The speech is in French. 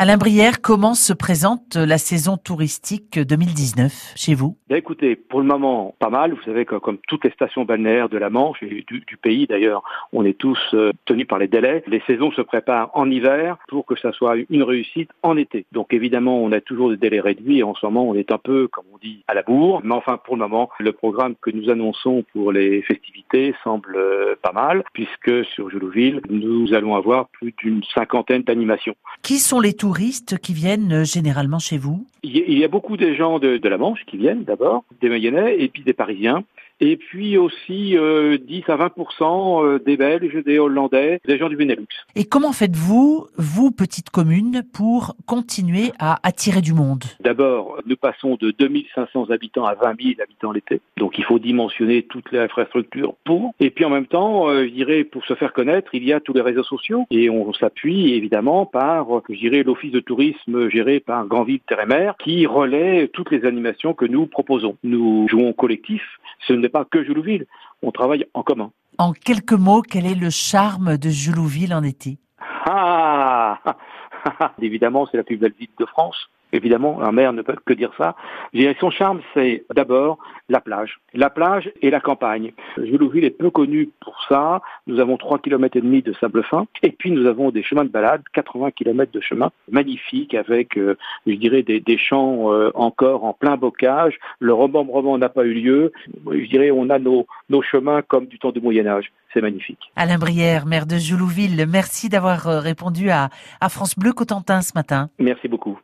Alain Brière, comment se présente la saison touristique 2019 chez vous? Bien, Écoutez, pour le moment, pas mal. Vous savez que comme toutes les stations balnéaires de la Manche et du, du pays d'ailleurs, on est tous euh, tenus par les délais. Les saisons se préparent en hiver pour que ça soit une réussite en été. Donc évidemment, on a toujours des délais réduits et en ce moment, on est un peu, comme on dit, à la bourre. Mais enfin, pour le moment, le programme que nous annonçons pour les festivités semble euh, pas mal, puisque sur Joulouville, nous allons avoir plus d'une cinquantaine d'animations. Qui sont les touristes qui viennent euh, généralement chez vous? Il y a- beaucoup de gens de, de la Manche qui viennent d'abord, des Mayennais et puis des Parisiens. Et puis aussi euh, 10 à 20% euh, des Belges, des Hollandais, des gens du Benelux. Et comment faites-vous, vous, petite commune, pour continuer à attirer du monde? D'abord, nous passons de 2500 habitants à 20 000 habitants l'été. Donc il faut dimensionner toutes les infrastructures pour. Et puis en même temps, euh, je dirais, pour se faire connaître, il y a tous les réseaux sociaux. Et on s'appuie évidemment par, je dirais, l'office de tourisme géré par Grandville Terre et Mer qui relaie toutes les animations que nous proposons. Nous jouons collectif. Ce n'est pas que Joulouville. On travaille en commun. En quelques mots, quel est le charme de Joulouville en été Ah Évidemment, c'est la plus belle ville de France. Évidemment, un maire ne peut que dire ça. Son charme, c'est d'abord la plage. La plage et la campagne. Joulouville est peu connu pour ça. Nous avons 3 km et demi de sable fin. Et puis, nous avons des chemins de balade, 80 km de chemin magnifiques avec, euh, je dirais, des, des champs euh, encore en plein bocage. Le remembrement n'a pas eu lieu. Je dirais, on a nos, nos chemins comme du temps du Moyen-Âge. C'est magnifique. Alain Brière, maire de Joulouville, merci d'avoir euh, répondu à, à France Bleu Cotentin ce matin. Merci beaucoup.